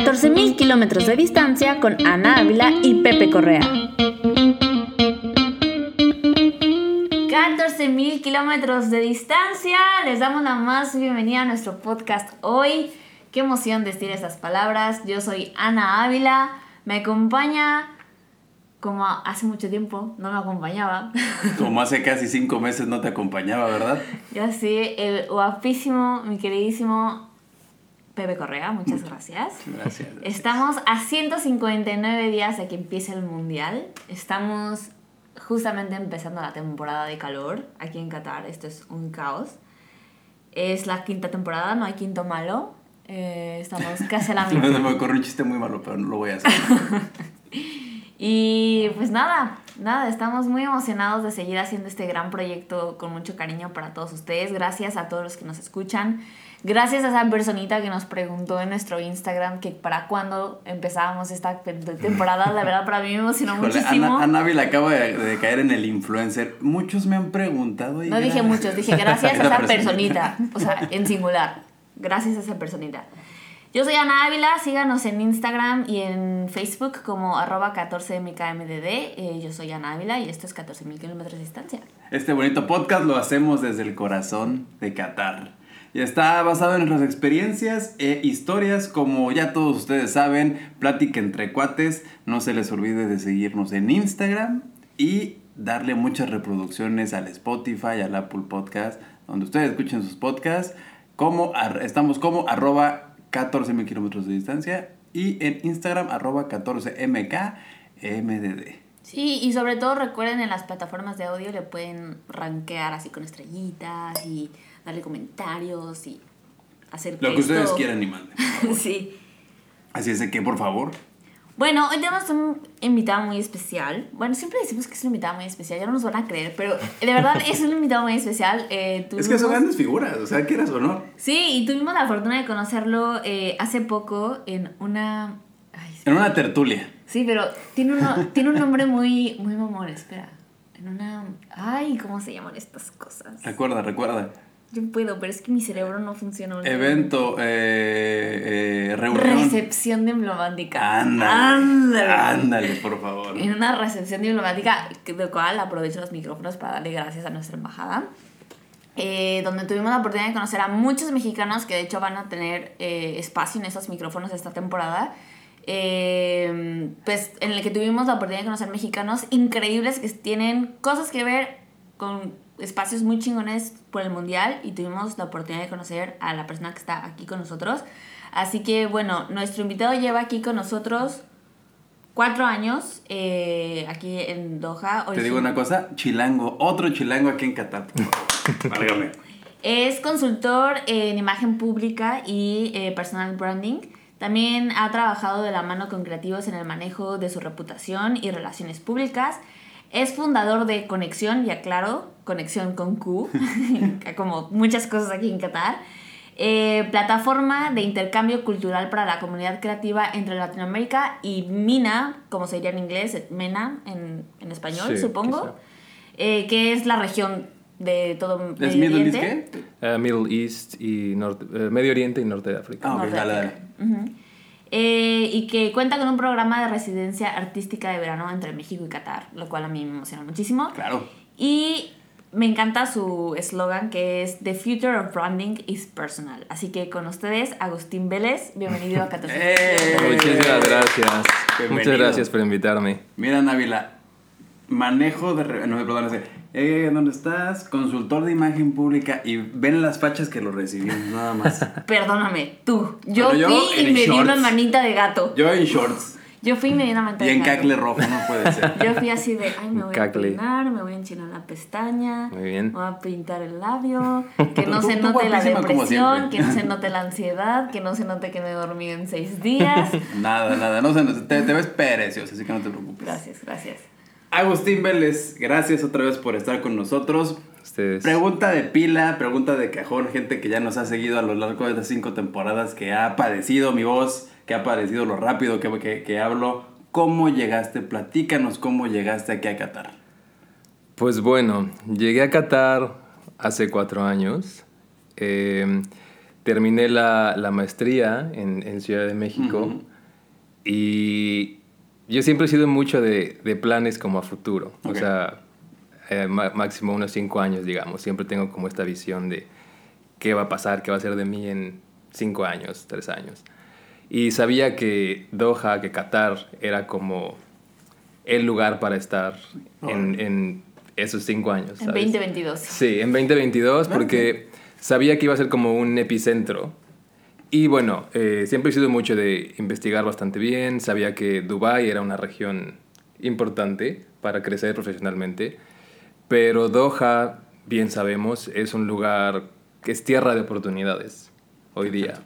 14.000 kilómetros de distancia con Ana Ávila y Pepe Correa. 14.000 kilómetros de distancia. Les damos la más bienvenida a nuestro podcast hoy. Qué emoción decir esas palabras. Yo soy Ana Ávila. Me acompaña como hace mucho tiempo no me acompañaba. Como hace casi cinco meses no te acompañaba, ¿verdad? Ya sí, el guapísimo, mi queridísimo Pepe Correa, muchas gracias. Gracias. Estamos a 159 días de que empiece el Mundial. Estamos justamente empezando la temporada de calor aquí en Qatar. Esto es un caos. Es la quinta temporada, no hay quinto malo. Eh, estamos casi a la mitad. me ocurre un chiste muy malo, pero no lo voy a hacer. Y pues nada, nada, estamos muy emocionados de seguir haciendo este gran proyecto con mucho cariño para todos ustedes. Gracias a todos los que nos escuchan. Gracias a esa personita que nos preguntó en nuestro Instagram que para cuándo empezábamos esta temporada. La verdad, para mí me emocionó muchísimo. Ana, Ana acaba de, caer en el influencer. Muchos me han preguntado. no dije muchos, dije gracias a esa personita. O sea, en singular. Gracias a esa personita. Yo soy Ana Ávila, síganos en Instagram y en Facebook como arroba 14mkmdd. Eh, yo soy Ana Ávila y esto es 14.000 kilómetros de distancia. Este bonito podcast lo hacemos desde el corazón de Qatar. Y está basado en nuestras experiencias e historias, como ya todos ustedes saben, plática entre cuates. No se les olvide de seguirnos en Instagram y darle muchas reproducciones al Spotify, al Apple Podcast, donde ustedes escuchen sus podcasts. Como, estamos como arroba 14.000 kilómetros de distancia y en Instagram arroba 14mkmdd. Sí, y sobre todo recuerden en las plataformas de audio le pueden rankear así con estrellitas y darle comentarios y hacer Lo que ustedes quieran y manden. sí. Así es de que, por favor, bueno, hoy tenemos un invitado muy especial. Bueno, siempre decimos que es un invitado muy especial, ya no nos van a creer, pero de verdad es un invitado muy especial. Eh, es que son grandes figuras, o sea, quieras o no. Sí, y tuvimos la fortuna de conocerlo eh, hace poco en una... en una tertulia. Sí, pero tiene, uno, tiene un nombre muy, muy mamón, espera. En una... Ay, ¿cómo se llaman estas cosas? Recuerda, recuerda. Yo puedo, pero es que mi cerebro no funciona. Evento, eh, eh, reunión. Recepción diplomática. Ándale, ándale. por favor. En una recepción diplomática, de cual aprovecho los micrófonos para darle gracias a nuestra embajada. Eh, donde tuvimos la oportunidad de conocer a muchos mexicanos que de hecho van a tener eh, espacio en esos micrófonos esta temporada. Eh, pues en el que tuvimos la oportunidad de conocer mexicanos increíbles que tienen cosas que ver con espacios muy chingones por el mundial y tuvimos la oportunidad de conocer a la persona que está aquí con nosotros. Así que bueno, nuestro invitado lleva aquí con nosotros cuatro años eh, aquí en Doha. Te digo una cosa, chilango, otro chilango aquí en Qatar. Válgame. Es consultor en imagen pública y eh, personal branding. También ha trabajado de la mano con creativos en el manejo de su reputación y relaciones públicas. Es fundador de Conexión, y aclaro, Conexión con Q, como muchas cosas aquí en Qatar. Eh, plataforma de intercambio cultural para la comunidad creativa entre Latinoamérica y MINA, como se diría en inglés, MENA en, en español, supongo, eh, que es la región de todo Medio Middle East qué? Uh, Middle East y norte, uh, Medio Oriente y Norte de África. Ah, ok, dale, dale. Eh, y que cuenta con un programa de residencia artística de verano entre México y Qatar, lo cual a mí me emociona muchísimo. Claro. Y me encanta su eslogan que es The Future of Branding is Personal. Así que con ustedes, Agustín Vélez, bienvenido a Qatar. ¡Eh! Muchas gracias. Muchas gracias por invitarme. Mira, Návila, manejo de... No, perdón, eh, ¿dónde estás? Consultor de imagen pública y ven las fachas que lo recibimos, nada más. Perdóname, tú. Yo fui y me di una manita de gato. Yo en shorts. Yo fui y me di una manita de gato. Y en cacle rojo, no puede ser. Yo fui así de, ay, me voy a peinar, me voy a enchinar la pestaña. Muy bien. Me voy a pintar el labio. Que no se note la depresión, que no se note la ansiedad, que no se note que me dormí en seis días. nada, nada. No se te, te ves preciosa, así que no te preocupes. Gracias, gracias. Agustín Vélez, gracias otra vez por estar con nosotros. Ustedes. Pregunta de pila, pregunta de cajón, gente que ya nos ha seguido a lo largo de estas cinco temporadas, que ha padecido mi voz, que ha padecido lo rápido que, que, hablo. ¿Cómo llegaste? Platícanos cómo llegaste aquí a Qatar. Pues bueno, llegué a Qatar hace cuatro años. Eh, terminé la, la maestría en, en, Ciudad de México y yo siempre he sido mucho de, de planes como a futuro. O sea, eh, máximo unos cinco años, digamos. Siempre tengo como esta visión de qué va a pasar, qué va a ser de mí en cinco años, tres años. Y sabía que Doha, que Qatar era como el lugar para estar en, en, esos cinco años. En 2022. Sí, en 2022, porque sabía que iba a ser como un epicentro. Y bueno, eh, siempre he sido mucho de investigar bastante bien. Sabía que Dubái era una región importante para crecer profesionalmente. Pero Doha, bien sabemos, es un lugar que es tierra de oportunidades hoy día.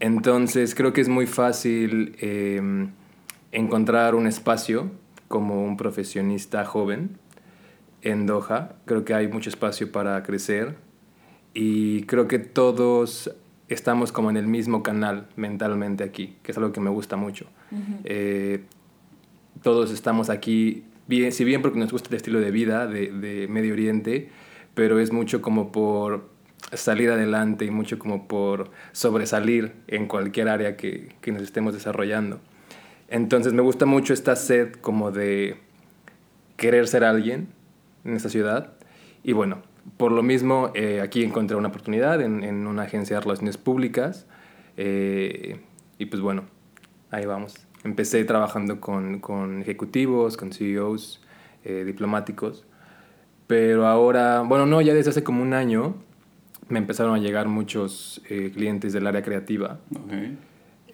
Entonces creo que es muy fácil em, encontrar un espacio como un profesionista joven en Doha. Creo que hay mucho espacio para crecer y creo que todos estamos como en el mismo canal mentalmente aquí, que es algo que me gusta mucho. Eh, todos estamos aquí, bien, si bien porque nos gusta el estilo de vida de, de Medio Oriente, pero es mucho como por salir adelante y mucho como por sobresalir en cualquier área que, que, nos estemos desarrollando. Entonces me gusta mucho esta sed como de querer ser alguien en esta ciudad. Y bueno, por lo mismo eh, aquí encontré una oportunidad en, en, una agencia de relaciones públicas. Eh, y pues bueno, ahí vamos. Empecé trabajando con, con ejecutivos, con CEOs, eh, diplomáticos. Pero ahora, bueno, no, ya desde hace como un año me empezaron a llegar muchos eh, clientes del área creativa, okay.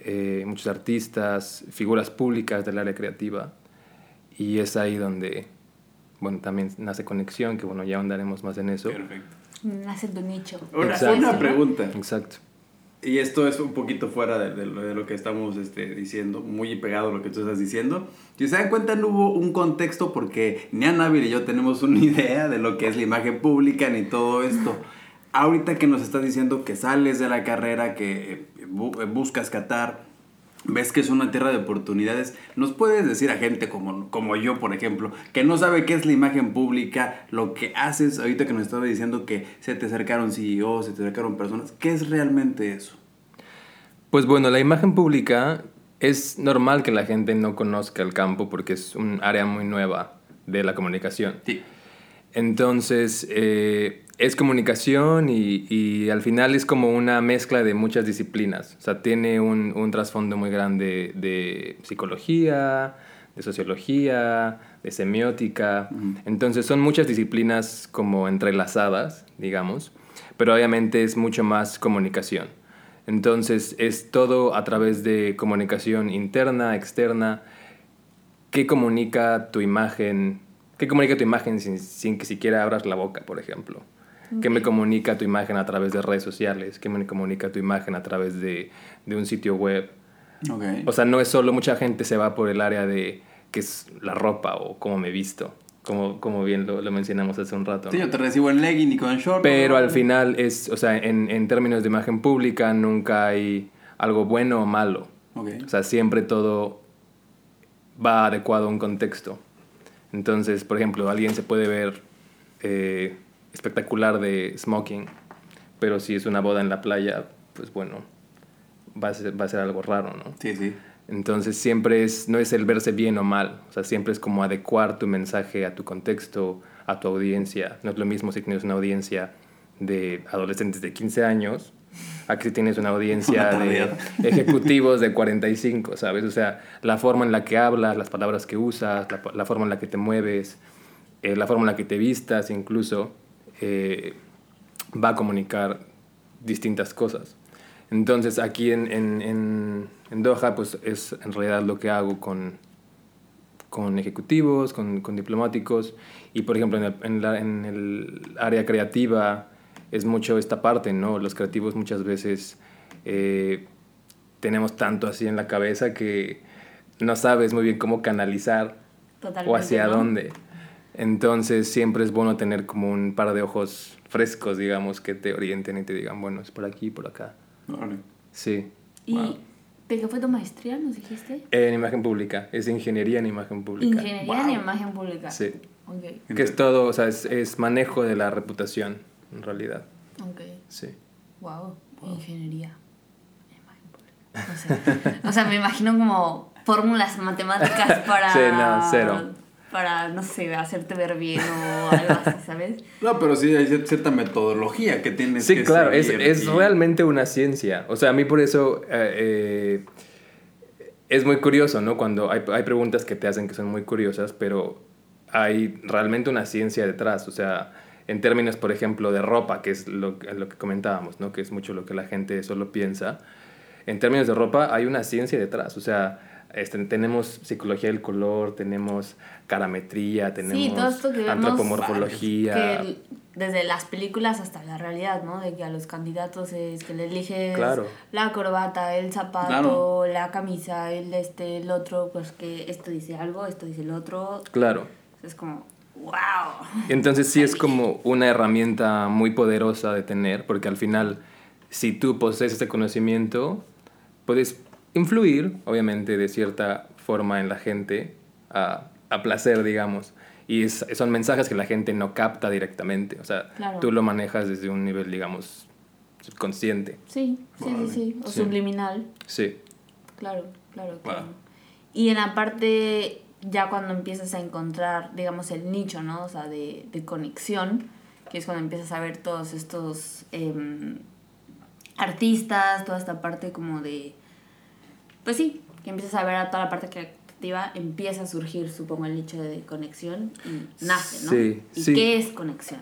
eh, muchos artistas, figuras públicas del área creativa, y es ahí donde, bueno, también nace conexión, que bueno, ya andaremos más en eso. Perfecto. Nace tu nicho. Una, una pregunta. Exacto. Y esto es un poquito fuera de, lo, que estamos este, diciendo, muy pegado a lo que tú estás diciendo. Si se dan cuenta, no hubo un contexto porque ni Ana y yo tenemos una idea de lo que es la imagen pública ni todo esto ahorita que nos estás diciendo que sales de la carrera, que buscas Qatar, ves que es una tierra de oportunidades, ¿nos puedes decir a gente como, como yo, por ejemplo, que no sabe qué es la imagen pública, lo que haces, ahorita que nos estaba diciendo que se te acercaron CEOs, se te acercaron personas, ¿qué es realmente eso? Pues bueno, la imagen pública es normal que la gente no conozca el campo porque es un área muy nueva de la comunicación. Sí. Entonces, eh, es comunicación y, y, al final es como una mezcla de muchas disciplinas. O sea, tiene un, un trasfondo muy grande de psicología, de sociología, de semiótica. Uh -huh. Entonces son muchas disciplinas como entrelazadas, digamos, pero obviamente es mucho más comunicación. Entonces es todo a través de comunicación interna, externa, qué comunica tu imagen, qué comunica tu imagen sin, sin que siquiera abras la boca, por ejemplo. Okay. ¿Qué me comunica tu imagen a través de redes sociales? ¿Qué me comunica tu imagen a través de, de un sitio web? Okay. O sea, no es solo, mucha gente se va por el área de qué es la ropa o cómo me visto, como, como bien lo, lo mencionamos hace un rato. Sí, ¿no? yo te recibo en legging y con short. Pero ¿no? al final es, o sea, en, en términos de imagen pública nunca hay algo bueno o malo. Okay. O sea, siempre todo va adecuado a un contexto. Entonces, por ejemplo, alguien se puede ver... Eh, espectacular de smoking, pero si es una boda en la playa, pues bueno, va a ser, va a ser algo raro, ¿no? Sí, sí. Entonces siempre es, no es el verse bien o mal, o sea, siempre es como adecuar tu mensaje a tu contexto, a tu audiencia. No es lo mismo si tienes una audiencia de adolescentes de 15 años a que si tienes una audiencia una de ejecutivos de 45, ¿sabes? O sea, la forma en la que hablas, las palabras que usas, la, la forma en la que te mueves, eh, la forma en la que te vistas incluso, eh, va a comunicar distintas cosas. Entonces aquí en, en, en, en, Doha pues es en realidad lo que hago con, con ejecutivos, con, con diplomáticos y por ejemplo en el, en, el área creativa es mucho esta parte, ¿no? Los creativos muchas veces eh, tenemos tanto así en la cabeza que no sabes muy bien cómo canalizar Totalmente, o hacia ¿no? dónde. Entonces siempre es bueno tener como un par de ojos frescos, digamos, que te orienten y te digan, bueno, es por aquí, por acá. Vale. Sí. ¿Y wow. de qué fue tu maestría, nos dijiste? En imagen pública, es ingeniería en imagen pública. Ingeniería wow. en imagen pública. Sí. Okay. Que es todo, o sea, es, es, manejo de la reputación, en realidad. Ok. Sí. Wow. Ingeniería. No sé. O sea, me imagino como fórmulas matemáticas para. Sí, no, cero. Para, no sé, hacerte ver bien o algo así, ¿sabes? No, pero sí hay cierta metodología que tienes Sí, que claro, es, seguir es y- realmente una ciencia. O sea, a mí por eso eh, eh, es muy curioso, ¿no? Cuando hay, hay preguntas que te hacen que son muy curiosas, pero hay realmente una ciencia detrás. O sea, en términos, por ejemplo, de ropa, que es lo, lo que comentábamos, ¿no? Que es mucho lo que la gente solo piensa. En términos de ropa hay una ciencia detrás. O sea, este, tenemos psicología del color, tenemos carametría, tenemos Sí, todo esto que antropomorfología. que desde las películas hasta la realidad, ¿no? De que a los candidatos es que le eliges Claro. la corbata, el zapato, Claro. la camisa, el este, el otro, pues que esto dice algo, esto dice el otro. Claro. Es como, wow. Entonces sí es como una herramienta muy poderosa de tener, porque al final, si tú posees este conocimiento, puedes influir, obviamente, de cierta forma en la gente, a, a placer, digamos. Y es- son mensajes que la gente no capta directamente. O sea, Claro. tú lo manejas desde un nivel, digamos, subconsciente. Sí, sí, sí, sí. O Sí. subliminal. Sí. Claro, claro, claro. Wow. Y en la parte, ya cuando empiezas a encontrar, digamos, el nicho, ¿no? O sea, de, de conexión, que es cuando empiezas a ver todos estos em, artistas, toda esta parte como de... Pues sí, que empiezas a ver a toda la parte creativa, empieza a surgir, supongo, el nicho de conexión y nace, ¿no? Sí, ¿Y sí. qué es conexión?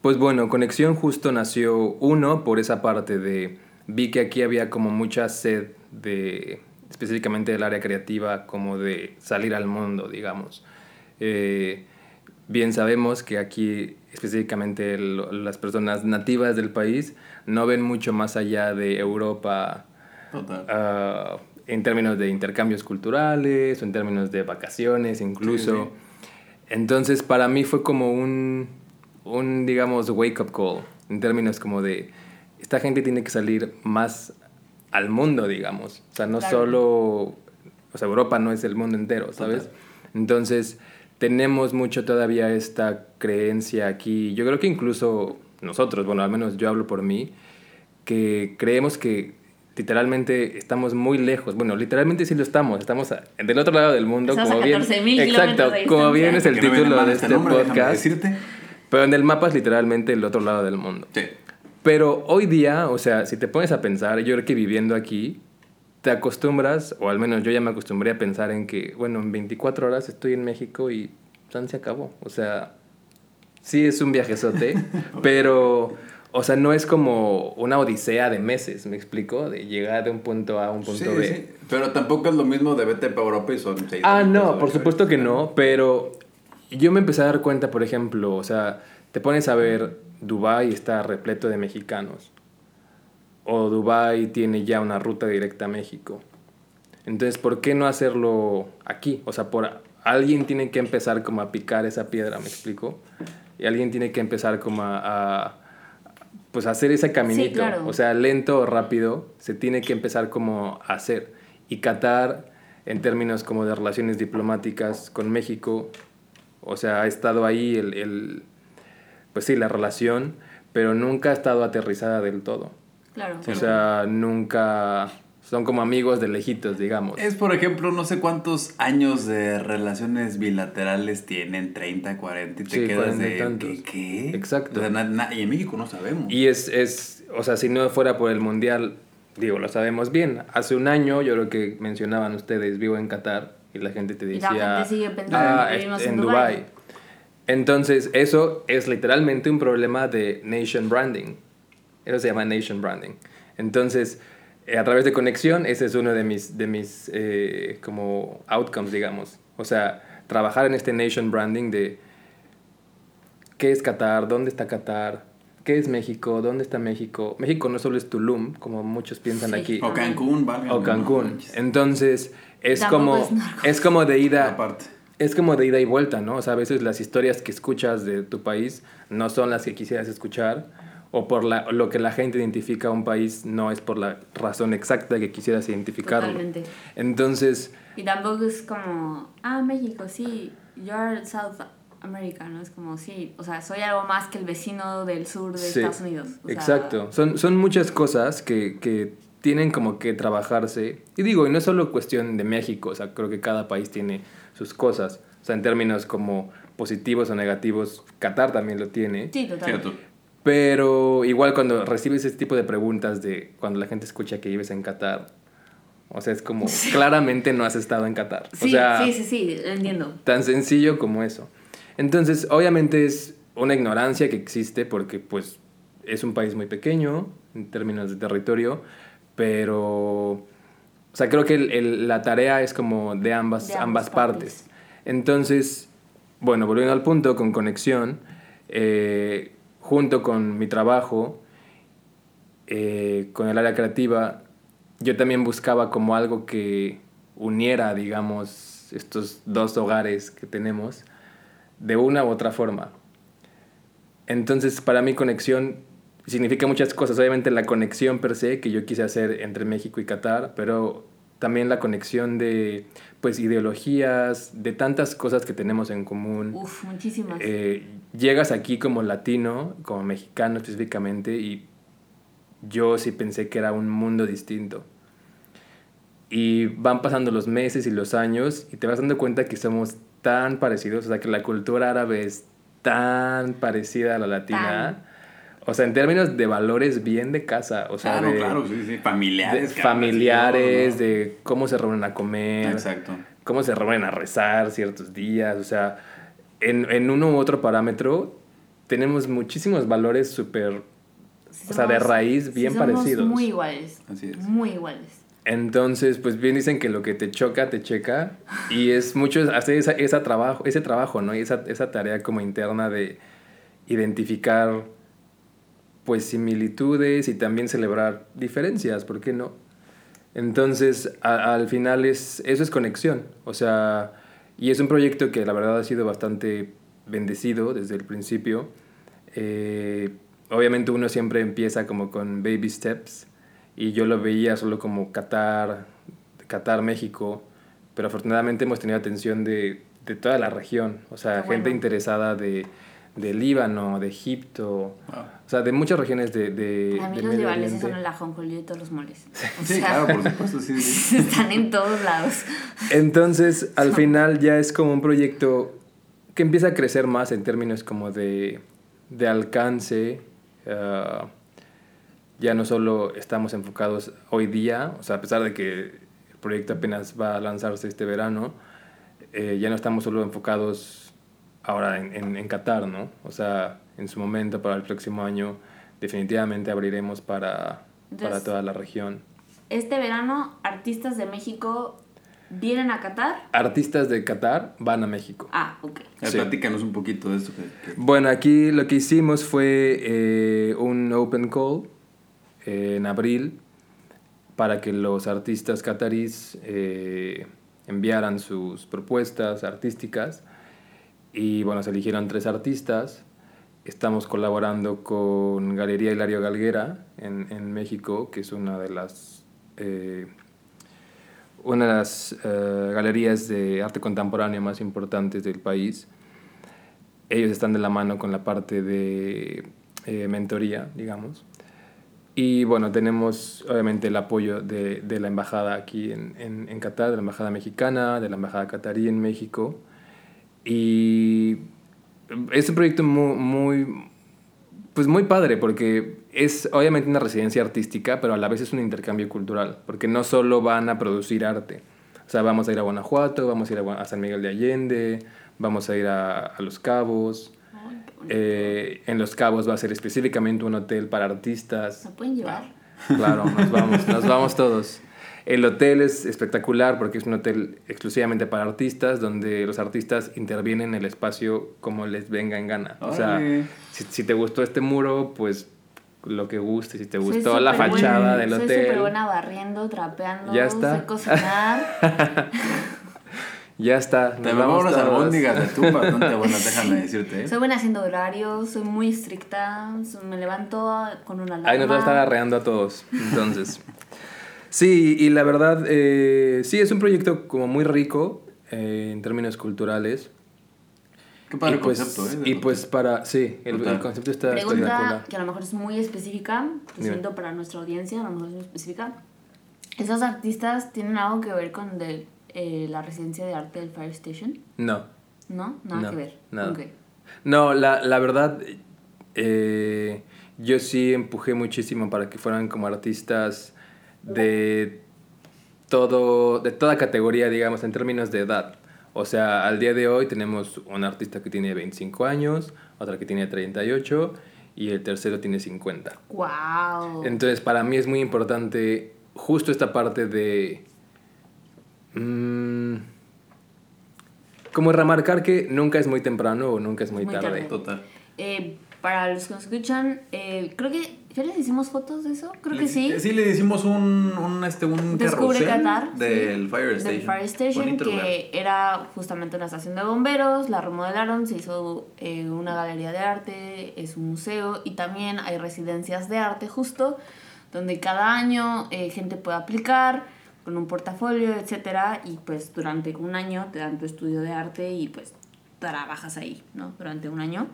Pues bueno, Conexión justo nació uno por esa parte de vi que aquí había como mucha sed de específicamente del área creativa como de salir al mundo, digamos. Eh, bien sabemos que aquí específicamente lo- las personas nativas del país no ven mucho más allá de Europa Total. ah, en términos de intercambios culturales o en términos de vacaciones incluso. Entonces para mí fue como un, un, digamos, wake up call, en términos como de, esta gente tiene que salir más al mundo, digamos. O sea, no Claro. solo, o sea, Europa no es el mundo entero, ¿sabes? Entonces tenemos mucho todavía esta creencia aquí, yo creo que incluso nosotros, bueno, al menos yo hablo por mí, que creemos que literalmente estamos muy lejos. Bueno, literalmente sí lo estamos. Estamos a- del otro lado del mundo. Estamos como a bien, 14.000 Exacto, kilómetros de como bien es el Que no título mal de este este nombre, podcast. decirte. Pero en el mapa es literalmente el otro lado del mundo. Sí. Pero hoy día, o sea, si te pones a pensar, yo creo que viviendo aquí, te acostumbras, o al menos yo ya me acostumbré a pensar en que, bueno, en 24 horas estoy en México y tan se acabó. O sea, sí es un viajezote, pero, o sea, no es como una odisea de meses, ¿me explico? De llegar de un punto A a un punto Sí, B. sí. Pero tampoco es lo mismo de vete para Europa y son seis Ah, no, por supuesto que no, pero yo me empecé a dar cuenta, por ejemplo, o sea, te pones a ver, Dubai está repleto de mexicanos. O Dubai tiene ya una ruta directa a México. Entonces, ¿por qué no hacerlo aquí? O sea, por alguien tiene que empezar como a picar esa piedra, ¿me explico? Y alguien tiene que empezar como a, a, pues hacer ese caminito. claro. O sea, lento o rápido, se tiene que empezar como a hacer. Y Qatar, en términos como de relaciones diplomáticas con México, o sea, ha estado ahí el, el pues sí, la relación, pero nunca ha estado aterrizada del todo. Claro. O sea, nunca son como amigos de lejitos, digamos. Es, por ejemplo, no sé cuántos años de relaciones bilaterales tienen, 30, 40, y te Sí, quedas 40 y de... tantos. ¿qué? qué? Exacto. O sea, na- na- y en México no sabemos. Y es, es, o sea, si no fuera por el mundial, digo, lo sabemos bien. Hace un año, yo creo que mencionaban ustedes, vivo en Qatar, y la gente te Y la decía, gente sigue pensando "Ah, que es- vivimos en en Dubai. Dubái". Entonces, eso es literalmente un problema de nation branding. Eso se llama nation branding. Entonces, a través de conexión, ese es uno de mis, de mis eh, como outcomes, digamos. O sea, trabajar en este nation branding de qué es Qatar, dónde está Qatar, qué es México, dónde está México. México no solo es Tulum, como muchos piensan Sí. aquí, O Cancún, ¿vale? o Cancún. Entonces, es Tampoco como, es como de ida, Aparte. es como de ida y vuelta, ¿no? O sea, a veces las historias que escuchas de tu país no son las que quisieras escuchar, o por la, lo que la gente identifica a un país no es por la razón exacta que quisieras identificarlo. Totalmente. Entonces, Y tampoco es como, ah, México, sí, you're South América, ¿no? Es como, sí, o sea, soy algo más que el vecino del sur de Sí, Estados Unidos. o sea, Exacto. Son, son muchas cosas que, que tienen como que trabajarse. Y digo, y no es solo cuestión de México, o sea, creo que cada país tiene sus cosas. O sea, en términos como positivos o negativos, Qatar también lo tiene. Sí, totalmente. Pero igual cuando recibes ese tipo de preguntas de cuando la gente escucha que vives en Qatar, o sea, es como claramente no has estado en Qatar. Sí, o sea, sí, sí, sí, entiendo. tan sencillo como eso. Entonces, obviamente es una ignorancia que existe porque pues es un país muy pequeño en términos de territorio, pero o sea, creo que el- el- la tarea es como de ambas, De ambas, ambas partes. partes. Entonces, bueno, volviendo al punto, con conexión, eh, junto con mi trabajo, eh, con el área creativa, yo también buscaba como algo que uniera, digamos, estos dos hogares que tenemos de una u otra forma. Entonces, para mí conexión significa muchas cosas. Obviamente la conexión per se que yo quise hacer entre México y Qatar, pero también la conexión de pues ideologías, de tantas cosas que tenemos en común. Uf, muchísimas. Eh, llegas aquí como latino, como mexicano específicamente, y yo sí pensé que era un mundo distinto. Y van pasando los meses y los años y te vas dando cuenta que somos tan parecidos, o sea, que la cultura árabe es tan parecida a la latina. O sea, en términos de valores bien de casa, o sea, Claro, de, claro, sí, sí. Familiares. familiares, de cómo se reúnen a comer, Exacto. cómo se reúnen a rezar ciertos días, o sea, en, en uno u otro parámetro tenemos muchísimos valores súper, Sí o sea, de raíz sí bien somos parecidos. Muy iguales. Así es. Muy iguales. Entonces, pues bien dicen que lo que te choca, te checa, y es mucho hacer esa, esa trabajo, ese trabajo, ¿no? Y esa, esa tarea como interna de identificar, pues, similitudes y también celebrar diferencias, ¿por qué no? Entonces, a- al final es, eso es conexión, o sea, y es un proyecto que la verdad ha sido bastante bendecido desde el principio. Eh, obviamente uno siempre empieza como con baby steps y yo lo veía solo como Qatar, Qatar, México, pero afortunadamente hemos tenido atención de, de toda la región, o sea, gente bueno. interesada de, de Líbano, de Egipto, Wow. o sea, de muchas regiones de, de, A mí los libaneses son el ajonjolí de todos los moles. O Sí, sea, claro, por supuesto, sí, sí. están en todos lados. Entonces, al final ya es como un proyecto que empieza a crecer más en términos como de, de alcance. ah, ya no solo estamos enfocados hoy día, o sea, a pesar de que el proyecto apenas va a lanzarse este verano, eh, ya no estamos solo enfocados ahora en, en, en Qatar, ¿no? O sea, en su momento, para el próximo año, definitivamente abriremos para, para toda la región. Este verano, artistas de México vienen a Qatar. Artistas de Qatar van a México. Ah, ok. Ya, Sí. Platícanos un poquito de esto. que- que- Bueno, aquí lo que hicimos fue eh, un open call eh, en abril para que los artistas catarís eh, enviaran sus propuestas artísticas y bueno, se eligieron tres artistas. Estamos colaborando con Galería Hilario Galguera en, en México, que es una de las, eh, una de las eh, galerías de arte contemporáneo más importantes del país ellos están de la mano con la parte de eh, mentoría, digamos. Y bueno, tenemos obviamente el apoyo de, de la embajada aquí en, en, en Qatar, de la embajada mexicana, de la embajada catarí en México. Y es un proyecto muy, muy, pues muy padre porque es obviamente una residencia artística, pero a la vez es un intercambio cultural, porque no solo van a producir arte. O sea, vamos a ir a Guanajuato, vamos a ir a, San Miguel de Allende, vamos a ir a, a Los Cabos. Ay. Eh, en Los Cabos va a ser específicamente un hotel para artistas. ¿Me pueden llevar? Claro, nos vamos, nos vamos todos. El hotel es espectacular porque es un hotel exclusivamente para artistas, donde los artistas intervienen en el espacio como les venga en gana. O sea, si, si te gustó este muro, pues lo que guste. Si te Soy gustó la fachada buena- del Soy hotel. súper buena barriendo, trapeando, Ya está. sé cocinar. Ya está. Te vamos todos. albóndigas de tú bastante buenas, déjame decirte. ¿eh? soy buena haciendo horarios, soy muy estricta, me levanto con una alarma. Ahí nos va a estar arreando a todos. Entonces. sí, y la verdad, eh, sí, es un proyecto como muy rico eh, en términos culturales. Qué padre y pues, concepto, ¿eh? Y pues para, sí, el, concepto está Pregunta espectacular. que a lo mejor es muy específica, lo siento para nuestra audiencia, a lo mejor es muy específica. ¿Esos artistas tienen algo que ver con de, eh, la residencia de arte del Fire Station? No, ¿No? Nada No, que ver. nada. Ok. no, la, la verdad, eh, yo sí empujé muchísimo para que fueran como artistas de todo, de toda categoría, digamos, en términos de edad. O sea, al día de hoy tenemos un artista que tiene 25 años, otra que tiene 38 y el tercero tiene 50. ¡Wow! Entonces, para mí es muy importante justo esta parte de... mm, como remarcar que nunca es muy temprano o nunca es muy, Muy tarde. tarde. Total. Eh, para los que nos escuchan, eh, creo que ya les hicimos fotos de eso. Creo que sí. Sí, le hicimos un, un, este, un Descubre Qatar. del sí, Fire Station. Del Fire Station, Bonito que lugar. era justamente una estación de bomberos, la remodelaron, se hizo eh, una galería de arte, es un museo y también hay residencias de arte justo, donde cada año eh, gente puede aplicar con un portafolio, etcétera, y pues durante un año te dan tu estudio de arte y pues trabajas ahí, ¿no? Durante un año.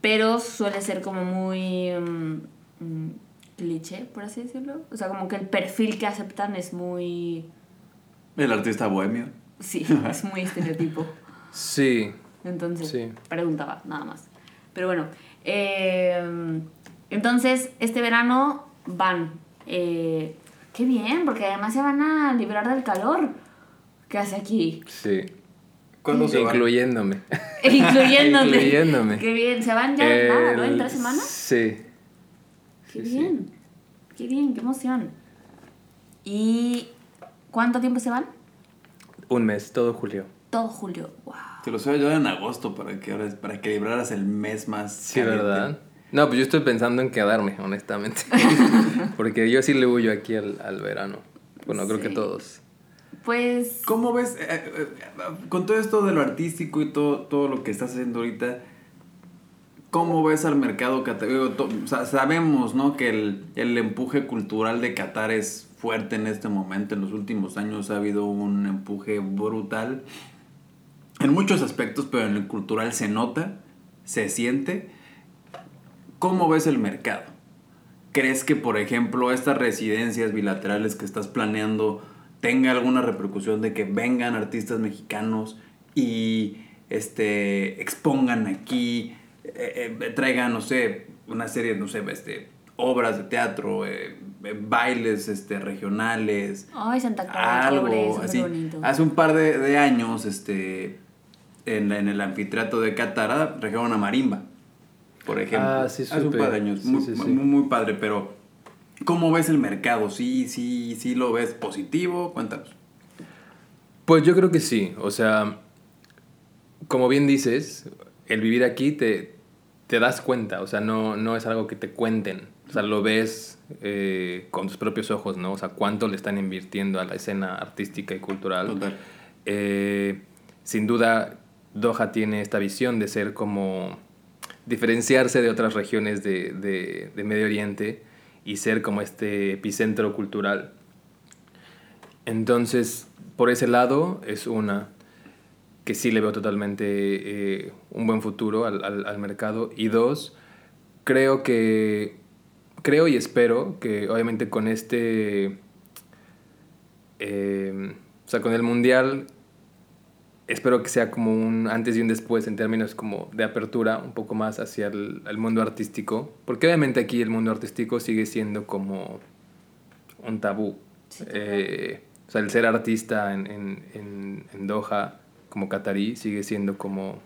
Pero suele ser como muy mm, mm, cliché, por así decirlo. O sea, como que el perfil que aceptan es muy... El artista bohemio. Sí, es muy estereotipo. Sí, Entonces, Sí. preguntaba, nada más. Pero bueno, eh, entonces, este verano van. eh, qué bien, porque además se van a librar del calor que hace aquí. sí. ¿Cuándo se? Incluyéndome. Incluyéndote. Incluyéndome. Qué bien, se van ya nada, ¿no? En tres semanas. Sí. Qué Sí, sí. bien. Qué bien, qué emoción. ¿Y cuánto tiempo se van? Un mes, todo julio. Todo julio. Wow. Te los había llevado en agosto para que, ahora- para que libraras el mes más. Sí, caliente. ¿verdad? No, pues yo estoy pensando en quedarme, honestamente. Porque yo sí le huyo aquí al, al verano. Bueno, creo que todos. Pues. ¿Cómo ves, eh, eh, eh, con todo esto de lo artístico y todo, todo lo que estás haciendo ahorita, cómo ves al mercado Qatar? Sabemos, ¿no? Que el, el empuje cultural de Qatar es fuerte en este momento. En los últimos años ha habido un empuje brutal. En muchos aspectos, pero en el cultural se nota, se siente. ¿Cómo ves el mercado? ¿Crees que, por ejemplo, estas residencias bilaterales que estás planeando tenga alguna repercusión de que vengan artistas mexicanos y este, expongan aquí, eh, eh, traigan, no sé, una serie, no sé, este, obras de teatro, eh, eh, bailes este, regionales, Ay, Santa Clara, pobre, algo súper así. bonito. Hace un par de, de años, este, en, la- en el anfiteatro de Qatar, trajeron una marimba, por ejemplo. Ah, sí, Hace un par de años, Sí, muy, sí, sí. muy, muy padre, pero ¿cómo ves el mercado? ¿Sí, sí, sí lo ves positivo? Cuéntanos. Pues yo creo que sí. O sea, como bien dices, el vivir aquí te, te das cuenta. O sea, no, no es algo que te cuenten. O sea, lo ves eh, con tus propios ojos, ¿no? O sea, cuánto le están invirtiendo a la escena artística y cultural. Total. Eh, sin duda, Doha tiene esta visión de ser como diferenciarse de otras regiones de, de- de Medio Oriente y ser como este epicentro cultural. Entonces, por ese lado es una que sí le veo totalmente eh, un buen futuro al, al- al mercado. Y dos, creo que, creo y espero que obviamente con este, eh, o sea, con el Mundial, espero que sea como un antes y un después en términos como de apertura un poco más hacia el, el mundo artístico. Porque obviamente aquí el mundo artístico sigue siendo como un tabú. Sí. Eh, o sea, el ser artista en, en, en, en Doha como catarí sigue siendo como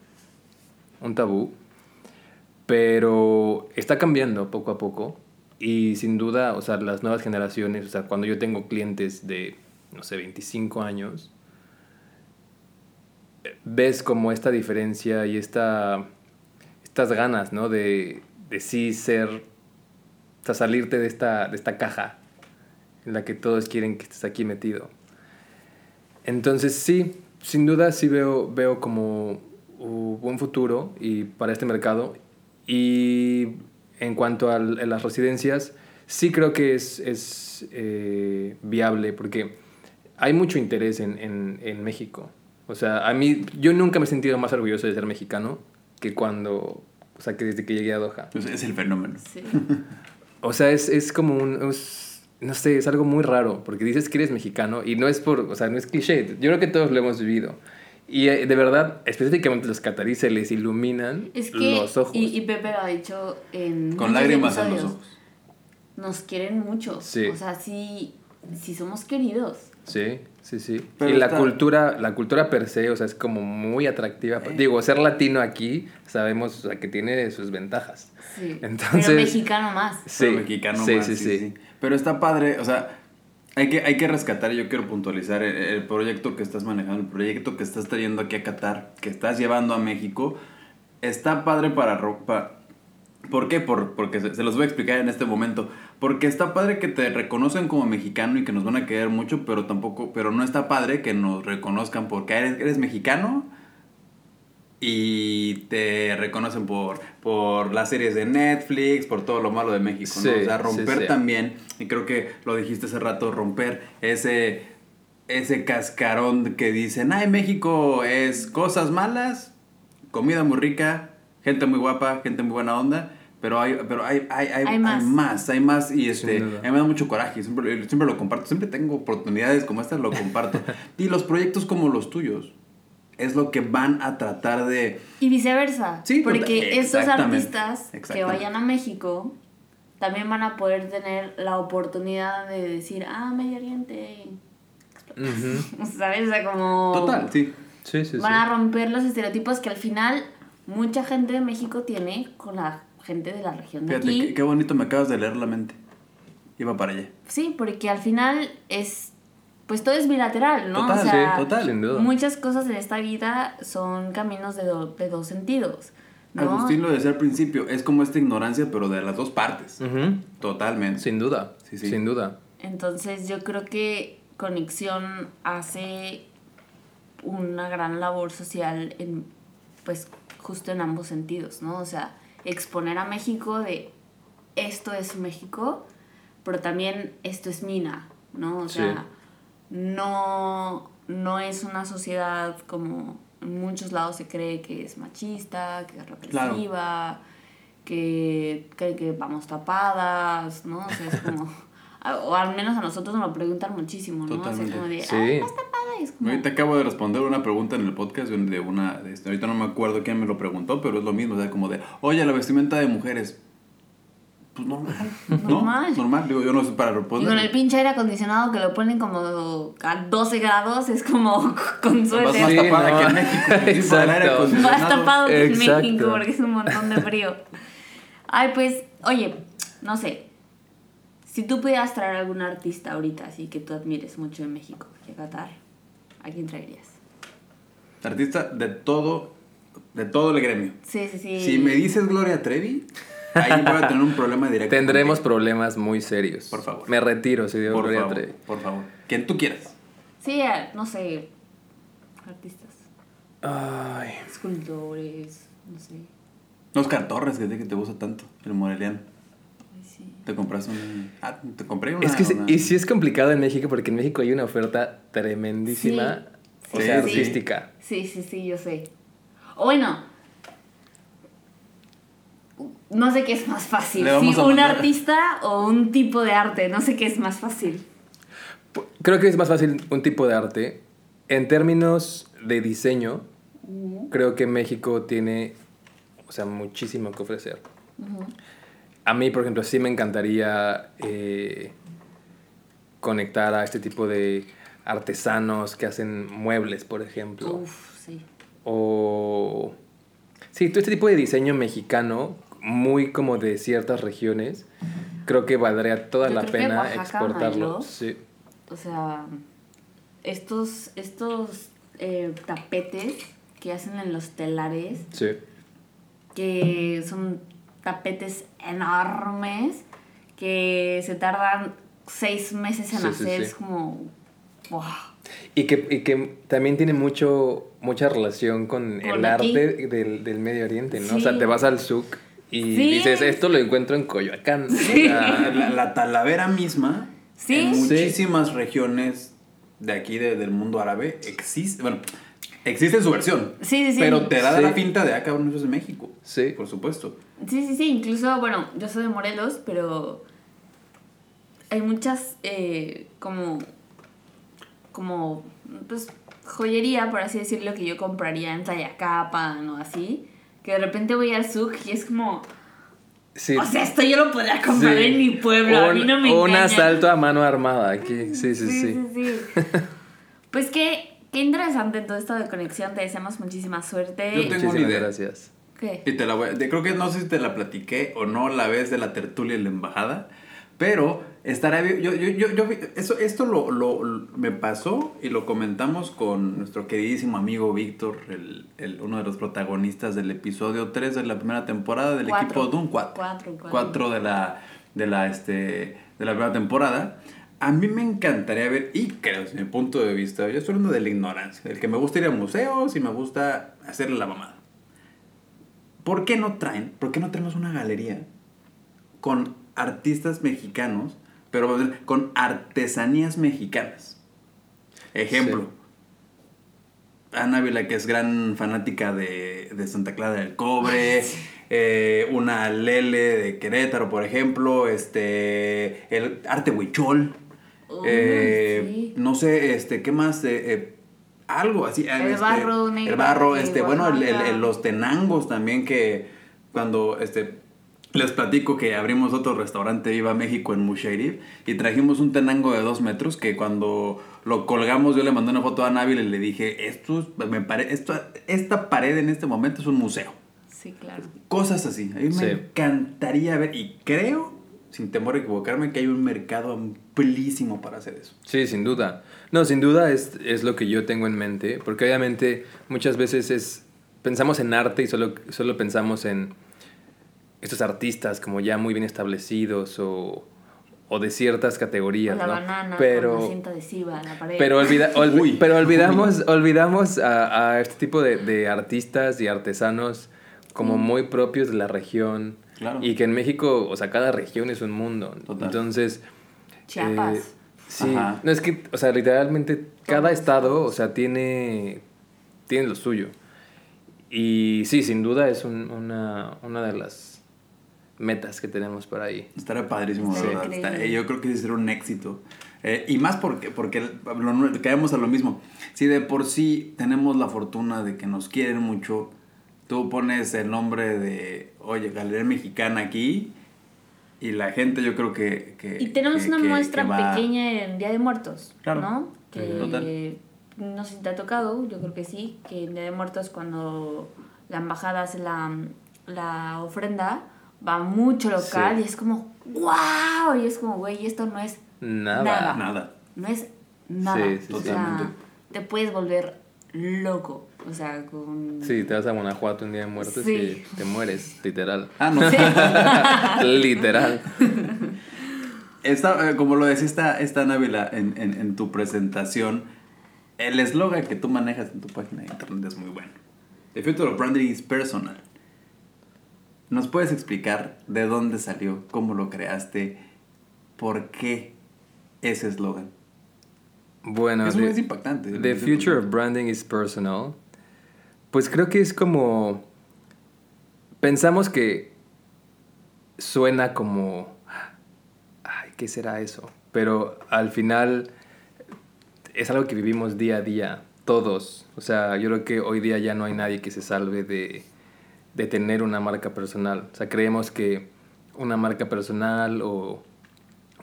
un tabú. Pero está cambiando poco a poco. Y sin duda, o sea, las nuevas generaciones, o sea, cuando yo tengo clientes de, no sé, 25 años, ves como esta diferencia y esta, estas ganas, ¿no? De, de sí ser, o sea, salirte de esta, de esta caja en la que todos quieren que estés aquí metido. Entonces sí, sin duda sí veo, veo como un buen futuro y para este mercado. Y en cuanto al- a, las residencias, sí creo que es, es eh, viable porque hay mucho interés en, en, en México. O sea, a mí, yo nunca me he sentido más orgulloso de ser mexicano que cuando, o sea, que desde que llegué a Doha. Pues es el fenómeno. Sí. O sea, es, es como un, es- no sé, es algo muy raro, porque dices que eres mexicano y no es por, o sea, no es cliché, yo creo que todos lo hemos vivido. Y eh, de verdad, específicamente los cataríes se les iluminan Es que, los ojos. Y, y Pepe lo ha dicho en. Con lágrimas en los ojos. Nos quieren mucho. Sí. O sea, sí, sí somos queridos. Sí, sí, sí. Pero y la está- cultura, la cultura per se, o sea, es como muy atractiva. Eh. Digo, ser latino aquí, sabemos o sea, que tiene sus ventajas. Sí. Entonces- Pero mexicano más. Sí, Pero mexicano sí, más, sí, sí. Pero está padre, o sea, hay que, hay que rescatar, yo quiero puntualizar el, el proyecto que estás manejando, el proyecto que estás trayendo aquí a Qatar, que estás llevando a México, está padre para... ro- pa- ¿Por qué? Por, porque se, se los voy a explicar en este momento. Porque está padre que te reconocen como mexicano y que nos van a querer mucho, pero tampoco, pero no está padre que nos reconozcan porque eres, eres mexicano y te reconocen por, por las series de Netflix, por todo lo malo de México, ¿no? O sea, romper sí. también, y creo que lo dijiste hace rato, romper ese, ese cascarón que dicen, ay, México es cosas malas, comida muy rica, gente muy guapa, gente muy buena onda, pero hay, pero hay, hay, hay, Hay hay más. más. hay más, y este, a mí me da mucho coraje, siempre, siempre lo comparto, siempre tengo oportunidades como estas, lo comparto. y los proyectos como los tuyos, es lo que van a tratar de... Y viceversa. Sí, porque estos artistas que vayan a México también van a poder tener la oportunidad de decir, ah, Medio Oriente. Ujú. ¿Sabes? O sea, como. Total, sí. Sí, sí, van sí. a romper los estereotipos que al final mucha gente de México tiene con la gente de la región de Fíjate, aquí. qué, qué bonito me acabas de leer la mente. Iba para allá. Sí, porque al final es. Pues todo es bilateral, ¿no? Total, o sea, sí, total. Sin duda. muchas cosas en esta vida son caminos de, do- de dos sentidos. ¿no? Agustín lo decía al principio, es como esta ignorancia, pero de las dos partes. Totalmente. Sin duda, Sí, sí. sin duda. Entonces yo creo que Conexión hace una gran labor social en, pues, justo en ambos sentidos, ¿no? O sea, exponer a México de esto es México, pero también esto es Mina, ¿no? O sea, Sí. No, no es una sociedad como en muchos lados se cree que es machista, que es represiva, que cree que vamos tapadas, ¿no? O sea, es como... o al menos a nosotros nos lo preguntan muchísimo, ¿no? O Totalmente. sea, como de, Sí. "Ay, ¿estás tapada? Y es como... Ahorita acabo de responder una pregunta en el podcast de de una... de este, ahorita no me acuerdo quién me lo preguntó, pero es lo mismo. O sea, como de, oye, la vestimenta de mujeres. Pues normal. ¿no? Normal. Normal. Digo, yo no sé para Y responder. con el pinche aire acondicionado que lo ponen como a 12 grados, es como con Vas más tapada no. que en México. que Exacto. Más tapado que en. México porque es un montón de frío. Ay, pues, oye, no sé. Si tú pudieras traer algún artista ahorita, así que tú admires mucho en México, y a Qatar, ¿a quién traerías? Artista de todo, de todo el gremio. Sí, sí, sí. Si me dices Gloria Trevi, ahí voy a tener un problema directo. Tendremos contigo. problemas muy serios. Por favor. Me retiro si digo Por favor, Trevi. por favor. Quien tú quieras. Sí, no sé. Artistas. Ay. Escultores, no sé. Oscar Torres, que, te- que te gusta tanto, el moreliano. Ay, sí. Te compraste un... Ah, te compré una... Es que una- y sí es complicado en México porque en México hay una oferta tremendísima, Sí, o sí, sea, sí. artística. Sí, sí, sí, yo sé. O bueno, no sé qué es más fácil. Si a un artista o un tipo de arte, no sé qué es más fácil. Creo que es más fácil un tipo de arte. En términos de diseño, creo que México tiene, o sea, muchísimo que ofrecer. A mí, por ejemplo, sí me encantaría eh, conectar a este tipo de artesanos que hacen muebles, por ejemplo. Uf, sí. O... Sí, todo este tipo de diseño mexicano, muy como de ciertas regiones, creo que valdría toda Yo la pena Oaxaca, exportarlo. Mailo. Sí. O sea, estos, estos eh, tapetes que hacen en los telares, Sí. que son tapetes enormes, que se tardan seis meses en Sí, hacer, es como... ¡Wow! Y que, y que también tiene mucho, mucha relación con, Con el aquí. arte del, del Medio Oriente, ¿no? O sea, te vas al SUC y Sí. dices, esto lo encuentro en Coyoacán. Sí. La, la talavera misma, Sí. en Sí. muchísimas regiones de aquí de- del mundo árabe, existe. Bueno, Existe en su versión. Sí, sí, sí. Pero te da Sí. la finta de acá, uno es de México. Sí. Por supuesto. Sí, sí, sí, incluso, bueno, yo soy de Morelos, pero hay muchas eh, como, como, pues, joyería, por así decirlo, que yo compraría en Tlayacapan o así, que de repente voy al SUC y es como, Sí. o sea, esto yo lo podría comprar Sí. en mi pueblo, a mí no me Un engañan. asalto a mano armada aquí. Sí, sí, sí. sí, sí. pues qué, qué interesante todo esto de conexión, te deseamos muchísima suerte. Yo tengo una Muchísimas idea. gracias. ¿Qué? Y te la voy a- creo que no sé si te la platiqué o no la vez de la tertulia en la embajada, pero estará bien- yo, yo, yo, yo eso, esto lo, lo- lo- me pasó y lo comentamos con nuestro queridísimo amigo Víctor, el, el- uno de los protagonistas del episodio 3 de la primera temporada del Cuatro. equipo Doom 4. Cuatro, cuatro. 4 de la, de, la, este, de la primera temporada. A mí me encantaría ver, y creo, desde mi punto de vista, yo estoy hablando de la ignorancia, del que me gusta ir a museos y me gusta hacerle la mamada. ¿Por qué no traen, por qué no tenemos una galería con artistas mexicanos, pero con artesanías mexicanas? Ejemplo, Ana Ávila, que es gran fanática de, de Santa Clara del Cobre, eh, una Lele de Querétaro, por ejemplo, este, el arte huichol, eh, sí. no sé, este, ¿qué más? Eh, algo así. El este, barro negro El barro, este, bueno, el- el- Oaxaca. el- los tenangos también que cuando, este, les platico que abrimos otro restaurante Viva México en Mushairif y trajimos un tenango de dos metros que cuando lo colgamos yo le mandé una foto a Nabil y le dije, esto, es- me pare, esto, esta pared en este momento es un museo. Sí, claro. Cosas así. A mí me encantaría ver y creo, sin temor a equivocarme, que hay un mercado amplísimo para hacer eso. Sí, sin duda. No, sin duda es, es lo que yo tengo en mente, porque obviamente muchas veces es pensamos en arte y solo, solo pensamos en estos artistas como ya muy bien establecidos o, o de ciertas O categorías, la ¿no? banana pero, con la cinta adhesiva en la pared. pero, olvida- olvi- Uy. pero olvidamos, olvidamos a, a este tipo de, de artistas y artesanos como muy propios de la región. Claro. Y que en México, o sea, cada región es un mundo. Total. Entonces, Chiapas. eh, sí, Ajá. no es que, o sea, literalmente cada estado, o sea, tiene, tiene lo suyo. Y sí, sin duda es un- una, una de las metas que tenemos por ahí. Estaría padrísimo, Estaría ¿verdad? Está- eh, yo creo que sí será un éxito. Eh, y más porque, porque lo- caemos a lo mismo. Si de por sí tenemos la fortuna de que nos quieren mucho, tú pones el nombre de, oye, Galería Mexicana aquí, y la gente yo creo que... que- Y tenemos que- una que- muestra que va- pequeña en Día de Muertos, Claro. ¿no? Que Total. no sé si te ha tocado, yo creo que sí, que en Día de Muertos cuando la embajada hace la, la ofrenda, va mucho local Sí. y es como, wow, y es como, güey, esto no es Nada. Nada. Nada. no es nada. Sí, sí, o sí. sea, Totalmente. te puedes volver loco, o sea, con... Sí, te vas a Guanajuato un día de muertos Sí. y te mueres, literal. Ah, no. literal. Esta, eh, como lo decía esta, esta Návila en, en, en tu presentación, el eslogan que tú manejas en tu página de internet es muy bueno. The future of branding is personal. ¿Nos puedes explicar de dónde salió, cómo lo creaste, por qué ese eslogan? Bueno, es, the- impactante. The future of branding is personal. Pues creo que es como. Pensamos que suena como. Ay, ¿qué será eso? Pero al final es algo que vivimos día a día, todos. O sea, yo creo que hoy día ya no hay nadie que se salve de, de tener una marca personal. O sea, creemos que una marca personal o,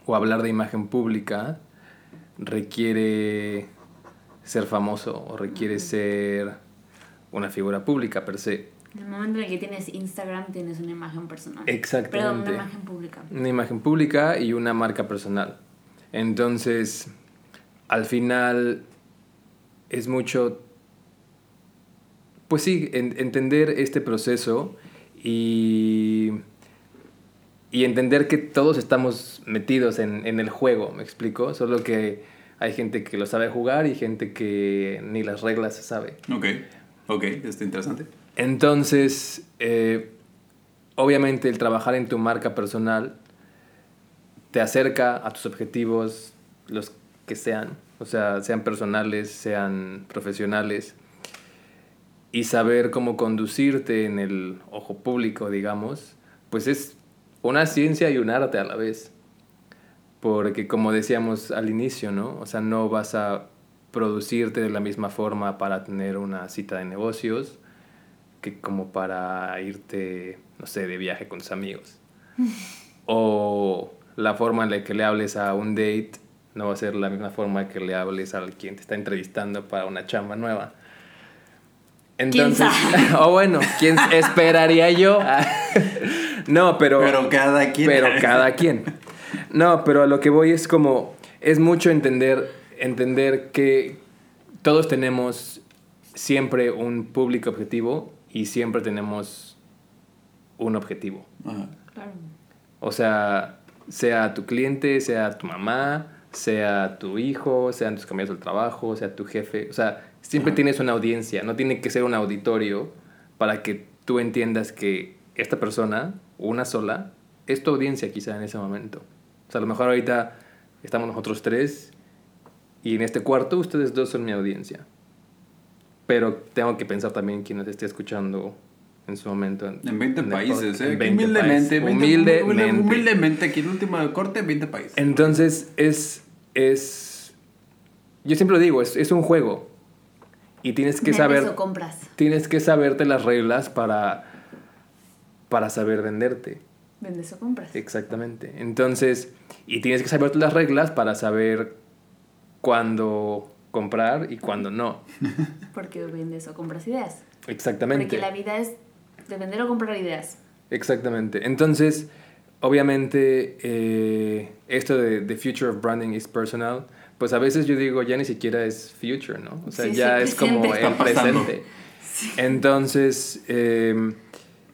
o hablar de imagen pública requiere ser famoso o requiere ser una figura pública per se. En el momento en el que tienes Instagram, tienes una imagen personal. Exactamente. Perdón, una imagen pública. Una imagen pública y una marca personal. Entonces, al final es mucho, pues sí, en- entender este proceso y, y entender que todos estamos metidos en, en el juego, ¿me explico? Solo que hay gente que lo sabe jugar y gente que ni las reglas se sabe. Ok, ok, está interesante. Entonces, eh, obviamente el trabajar en tu marca personal te acerca a tus objetivos, los que sean, o sea, sean personales, sean profesionales. Y saber cómo conducirte en el ojo público, digamos, pues es una ciencia y un arte a la vez. Porque como decíamos al inicio, ¿no? O sea, no vas a producirte de la misma forma para tener una cita de negocios que como para irte, no sé, de viaje con tus amigos. o la forma en la que le hables a un date no va a ser la misma forma que le hables a quien te está entrevistando para una chamba nueva. Entonces, o bueno, ¿quién esperaría yo? no, pero Pero cada quien. pero cada quien. No, pero a lo que voy es como es mucho entender entender que todos tenemos siempre un público objetivo y siempre tenemos un objetivo. Ajá. Claro. O sea, sea tu cliente, sea tu mamá, sea tu hijo, sean tus compañeros del trabajo, sea tu jefe. O sea, siempre Ajá. tienes una audiencia. No tiene que ser un auditorio para que tú entiendas que esta persona, una sola, es tu audiencia quizá en ese momento. O sea, a lo mejor ahorita estamos nosotros tres y en este cuarto ustedes dos son mi audiencia. Pero tengo que pensar también quién nos esté escuchando en su momento. En 20 el países. ¿eh? En 20 humildemente, países. 20 Humildemente. Humildemente, aquí en el último corte, 20 países. Entonces es, es, yo siempre lo digo, es, es un juego. Y tienes que Vendes saber, o compras. tienes que saberte las reglas para, para saber venderte. Vendes o compras. Exactamente. Entonces, y tienes que saber las reglas para saber cuándo comprar y cuándo no. Porque vendes o compras ideas. Exactamente. Porque la vida es de vender o comprar ideas. Exactamente. Entonces, obviamente, eh, esto de The Future of Branding is Personal, pues a veces yo digo, ya ni siquiera es future, ¿no? O sea, Sí, ya sí, es como el presente. Entonces, eh,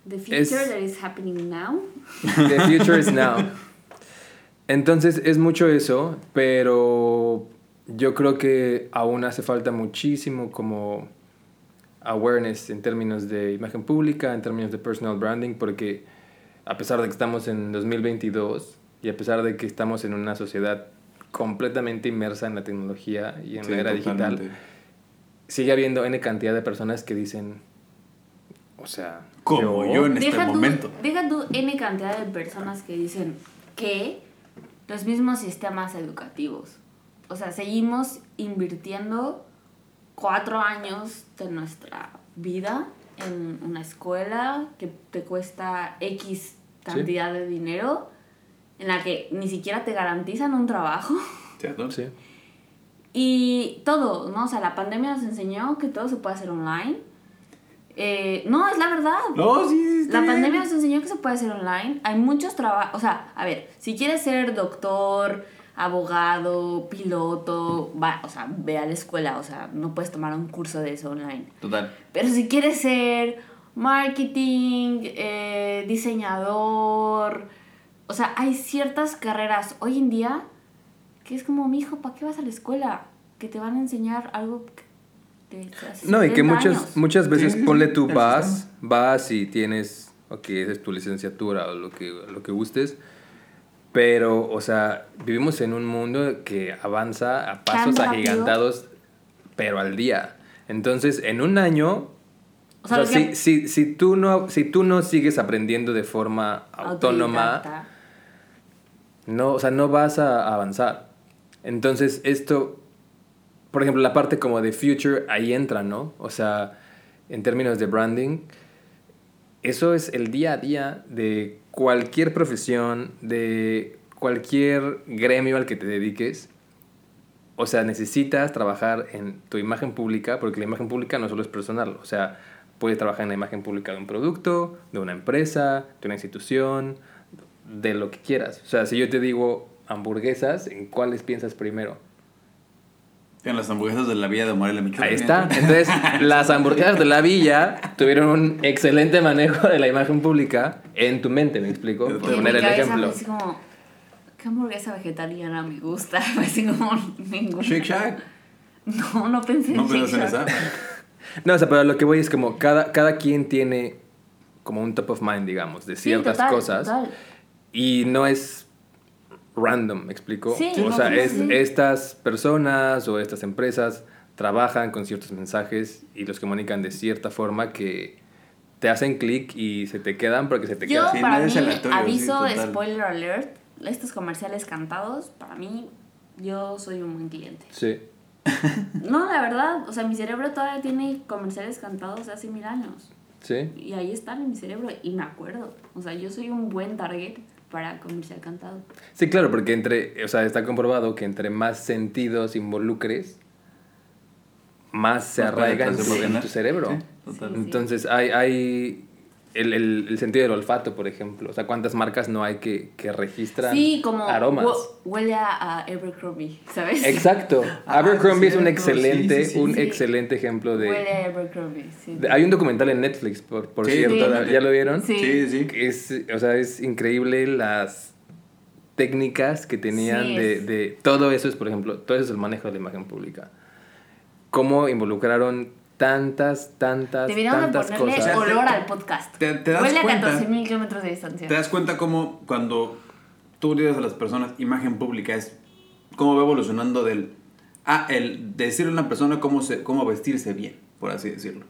The future Es- that is happening now. The future is now. Entonces es mucho eso, pero yo creo que aún hace falta muchísimo como awareness en términos de imagen pública, en términos de personal branding, porque a pesar de que estamos en 2022 y a pesar de que estamos en una sociedad completamente inmersa en la tecnología y en Sí, la era digital, totalmente. sigue habiendo N cantidad de personas que dicen, o sea, Como yo en este Deja tú, momento. deja tú N cantidad de personas que dicen que los mismos sistemas educativos. O sea, seguimos invirtiendo cuatro años de nuestra vida en una escuela que te cuesta X cantidad de dinero, en la que ni siquiera te garantizan un trabajo. ¿Cierto? Sí. Y todo, ¿no? O sea, la pandemia nos enseñó que todo se puede hacer online. Eh, no, es la verdad. No, sí, está La pandemia nos enseñó que se puede hacer online. Hay muchos trabajos. O sea, a ver, si quieres ser doctor, abogado, piloto, va, o sea, ve a la escuela. O sea, no puedes tomar un curso de eso online. Total. Pero si quieres ser marketing, eh, diseñador, o sea, hay ciertas carreras hoy en día que es como, mijo, ¿para qué vas a la escuela? Que te van a enseñar algo que te hace No, y que 70 muchas, años. muchas veces Sí, ponle tú vas, vas y tienes, ok, esa es tu licenciatura o lo que, lo que gustes, pero, o sea, vivimos en un mundo que avanza a pasos agigantados, pero al día. Entonces, en un año, O o sea, si, si, si, tú no, si tú no sigues aprendiendo de forma autónoma. No, o sea, no vas a avanzar. Entonces, esto, por ejemplo, la parte como de future, ahí entra, ¿no? O sea, en términos de branding, eso es el día a día de cualquier profesión, de cualquier gremio al que te dediques. O sea, necesitas trabajar en tu imagen pública, porque la imagen pública no solo es personal. O sea, puedes trabajar en la imagen pública de un producto, de una empresa, de una institución, de lo que quieras. O sea, si yo te digo hamburguesas, ¿en cuáles piensas primero? En las hamburguesas de la vía de Morelia, Michoacán. Ahí está. Entonces, las hamburguesas de la villa tuvieron un excelente manejo de la imagen pública en tu mente, ¿me explico? Por en poner el ejemplo. así como, ¿qué hamburguesa vegetariana me gusta? Así como, ninguna. Shake Shack. No, no pensé No en Shake Shack. esa. No, o sea, pero lo que voy es como cada, cada quien tiene como un top of mind, digamos, de Sí, ciertas total, cosas. total. Y no es random, ¿me explico? Sí, o sea, sí, es, sí. estas personas o estas empresas trabajan con ciertos mensajes y los comunican de cierta forma que te hacen clic y se te quedan porque se te Yo, quedan. Sí, para mí, aviso spoiler alert, estos comerciales cantados, para mí, yo soy un buen cliente. Sí. No, la verdad, o sea, mi cerebro todavía tiene comerciales cantados de hace mil años. Sí. Y ahí están en mi cerebro y me acuerdo. O sea, yo soy un buen target para comercial cantado. Sí, claro, porque entre, o sea, está comprobado que entre más sentidos involucres, más se Más arraiga en, tu- cerebro. Sí. Entonces, hay, hay el, el, el sentido del olfato, por ejemplo. O sea, ¿cuántas marcas no hay que, que registran Sí, como aromas? hue- huele a, Abercrombie, ¿sabes? Exacto. Ah, Abercrombie es un excelente, sí, sí, sí. un Sí. excelente ejemplo de... Huele a Abercrombie, sí. de- Hay un documental en Netflix, por, por Sí, cierto. ¿ya lo vieron? Sí. Sí, sí. Es, o sea, es increíble las técnicas que tenían Sí, de, de... Todo eso es, por ejemplo, todo eso es el manejo de la imagen pública. Cómo involucraron tantas, tantas, Deberíamos de tantas ponerle cosas. Olor al podcast. te- te das Huele a cuenta. 14.000 kilómetros de distancia. Te das cuenta cómo cuando tú le das a las personas imagen pública es cómo va evolucionando del ah, el decirle a una persona cómo se cómo vestirse bien, por así decirlo.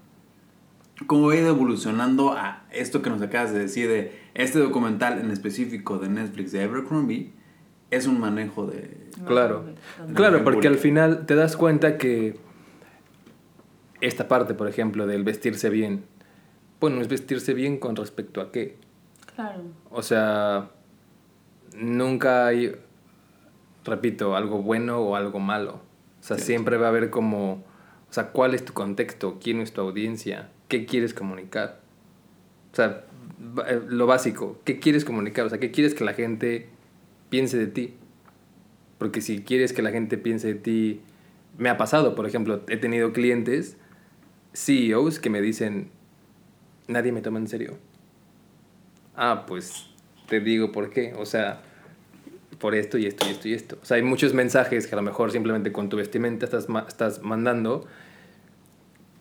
Cómo va a ir evolucionando a esto que nos acabas de decir de este documental en específico de Netflix de Abercrombie es un manejo de Claro, No, claro, porque al final te das cuenta que esta parte, por ejemplo, del vestirse bien, bueno, es vestirse bien con respecto a qué. Claro. O sea, nunca hay, repito, algo bueno o algo malo. O sea, Cierto. siempre va a haber como, o sea, cuál es tu contexto, quién es tu audiencia, qué quieres comunicar. O sea, eh, lo básico, ¿qué quieres comunicar? O sea, ¿qué quieres que la gente piense de ti? Porque si quieres que la gente piense de ti, me ha pasado, por ejemplo, he tenido clientes, CEOs, que me dicen, nadie me toma en serio. Ah, pues te digo por qué. O sea, por esto y esto y esto y esto. O sea, hay muchos mensajes que a lo mejor simplemente con tu vestimenta estás, ma- estás mandando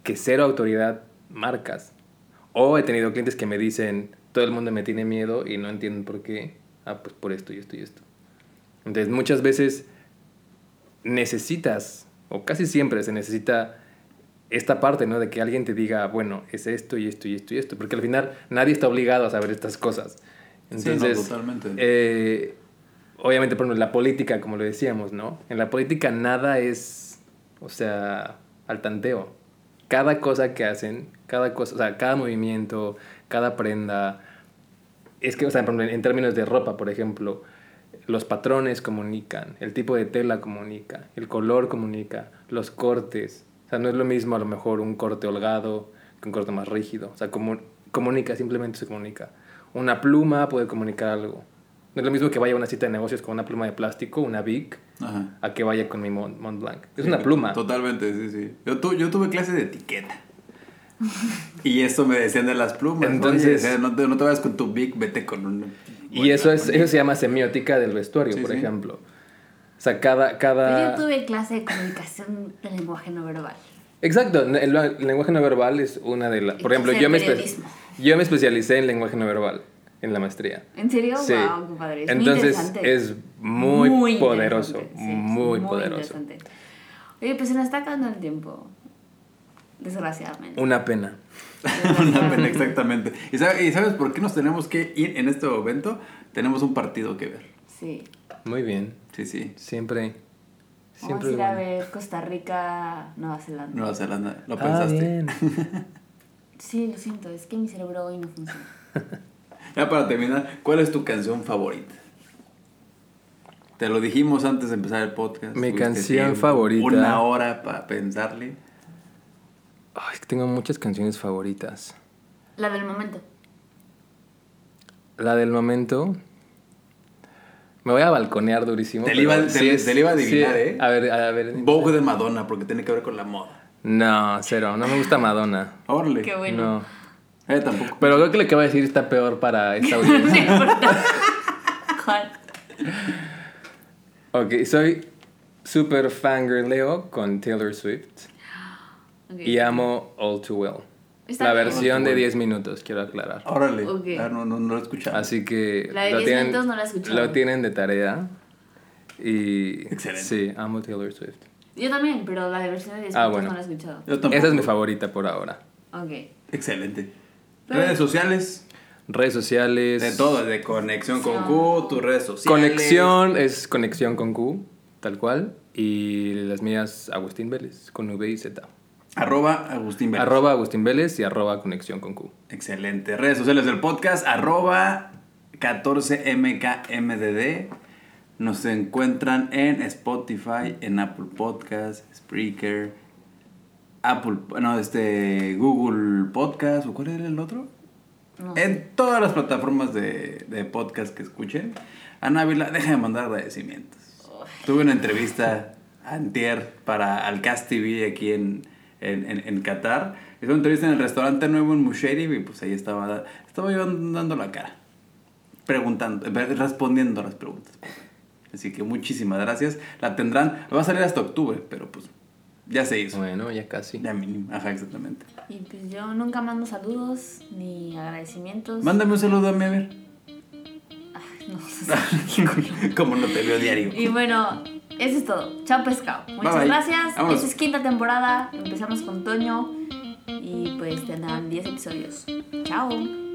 que cero autoridad marcas. O he tenido clientes que me dicen, todo el mundo me tiene miedo y no entienden por qué. Ah, pues por esto y esto y esto. Entonces, muchas veces necesitas, o casi siempre se necesita esta parte, ¿no? De que alguien te diga, bueno, es esto y esto y esto y esto. Porque al final nadie está obligado a saber estas cosas. Sí, no, Entonces, totalmente. eh, obviamente, por ejemplo, la política, como lo decíamos, ¿no? En la política nada es, o sea, al tanteo. Cada cosa que hacen, cada cosa, o sea, cada movimiento, cada prenda. Es que, o sea, en términos de ropa, por ejemplo, los patrones comunican, el tipo de tela comunica, el color comunica, los cortes. O sea, no es lo mismo a lo mejor un corte holgado que un corte más rígido. O sea, comu- comunica, simplemente se comunica. Una pluma puede comunicar algo. No es lo mismo que vaya a una cita de negocios con una pluma de plástico, una Bic, Ajá. a que vaya con mi Mont, Mont Blanc. Es Sí, una pluma. Totalmente, sí, sí. Yo, tu- yo tuve clase de etiqueta. Y esto me decían de las plumas. Entonces- no, te, no te vayas con tu big, vete con un. Y eso, es, eso se llama semiótica del vestuario, Sí, por sí. ejemplo. O sea, cada... Pero cada... Yo tuve clase de comunicación del lenguaje no verbal. Exacto, el, el lenguaje no verbal es una de las... Por ejemplo, yo de me, yo me especialicé en lenguaje no verbal en la maestría. ¿En serio? Sí. Wow, qué padre. Es muy Entonces interesante. es muy, poderoso, interesante, sí, muy, poderoso. interesante. Oye, pues se nos está acabando el tiempo. Desgraciadamente. Una pena. Una pena, exactamente. ¿Y, sabe- y sabes por qué nos tenemos que ir en este momento? Tenemos un partido que ver. Sí. Muy bien. Sí, sí. Siempre. Vamos Siempre a ir a ver Costa Rica, Nueva Zelanda. Nueva Zelanda, lo Ah, pensaste. bien. Sí, lo siento, es que mi cerebro hoy no funciona. Ya para terminar, ¿cuál es tu canción favorita? Te lo dijimos antes de empezar el podcast. Mi canción favorita. Una hora para pensarle. Ay, es que tengo muchas canciones favoritas. La del momento. La del momento. Me voy a balconear durísimo. Te iba- te sí te iba a adivinar, sí. ¿eh? A ver, a ver. Vogue de Madonna, porque tiene que ver con la moda. No, cero. No me gusta Madonna. Órale. Qué bueno. No. Eh, tampoco. Pero creo que lo que voy a decir está peor para esta No audiencia. importa. ¿Cuál? ok, soy super fangirleo con Taylor Swift. Y amo All Too Well. Está la bien. versión de Well. 10 minutos, quiero aclarar. Órale. Ok. Ah, no, no, no lo he escuchado. Así que La de lo 10 tienen, minutos no la he escuchado. lo tienen de tarea. Y Excelente. sí, amo Taylor Swift. Yo también, pero la de versión de 10 Ah, minutos bueno. no la he escuchado. Yo tampoco. Esa es mi favorita por ahora. Ok. Excelente. Pero- Redes sociales. Redes sociales. De todo, de conexión con. Q, tus redes sociales. Conexión es conexión con Q, tal cual. Y las mías, Agustín Vélez, con V y Z. Arroba Agustín Vélez. Arroba Agustín Vélez y arroba conexión con Q. Excelente. Redes sociales del podcast, arroba 14mkmdd. Nos encuentran en Spotify, en Apple Podcast, Spreaker, Apple, no, este, Google Podcast, ¿o cuál era el otro? No. En todas las plataformas de, de podcast que escuchen. Ana Ávila, deja de mandar agradecimientos. Tuve una entrevista antier para Alcast TV aquí en, en, en, en Qatar. Hice una entrevista en el restaurante nuevo en Musheiri y pues ahí estaba, estaba yo dando la cara. Preguntando, eh, respondiendo a las preguntas. Así que muchísimas gracias. La tendrán, va a salir hasta octubre, pero pues ya se hizo. Bueno, ya casi. Ya mínimo, ajá, exactamente. Y pues yo nunca mando saludos ni agradecimientos. Mándame un saludo a mí, a ver. Ay, no. Como no te veo diario. Y bueno, eso es todo. Chao pescado. Muchas Bye, bye. gracias. Vámonos. Esta es quinta temporada. Empezamos con Toño. Y pues tendrán 10 episodios. Chao.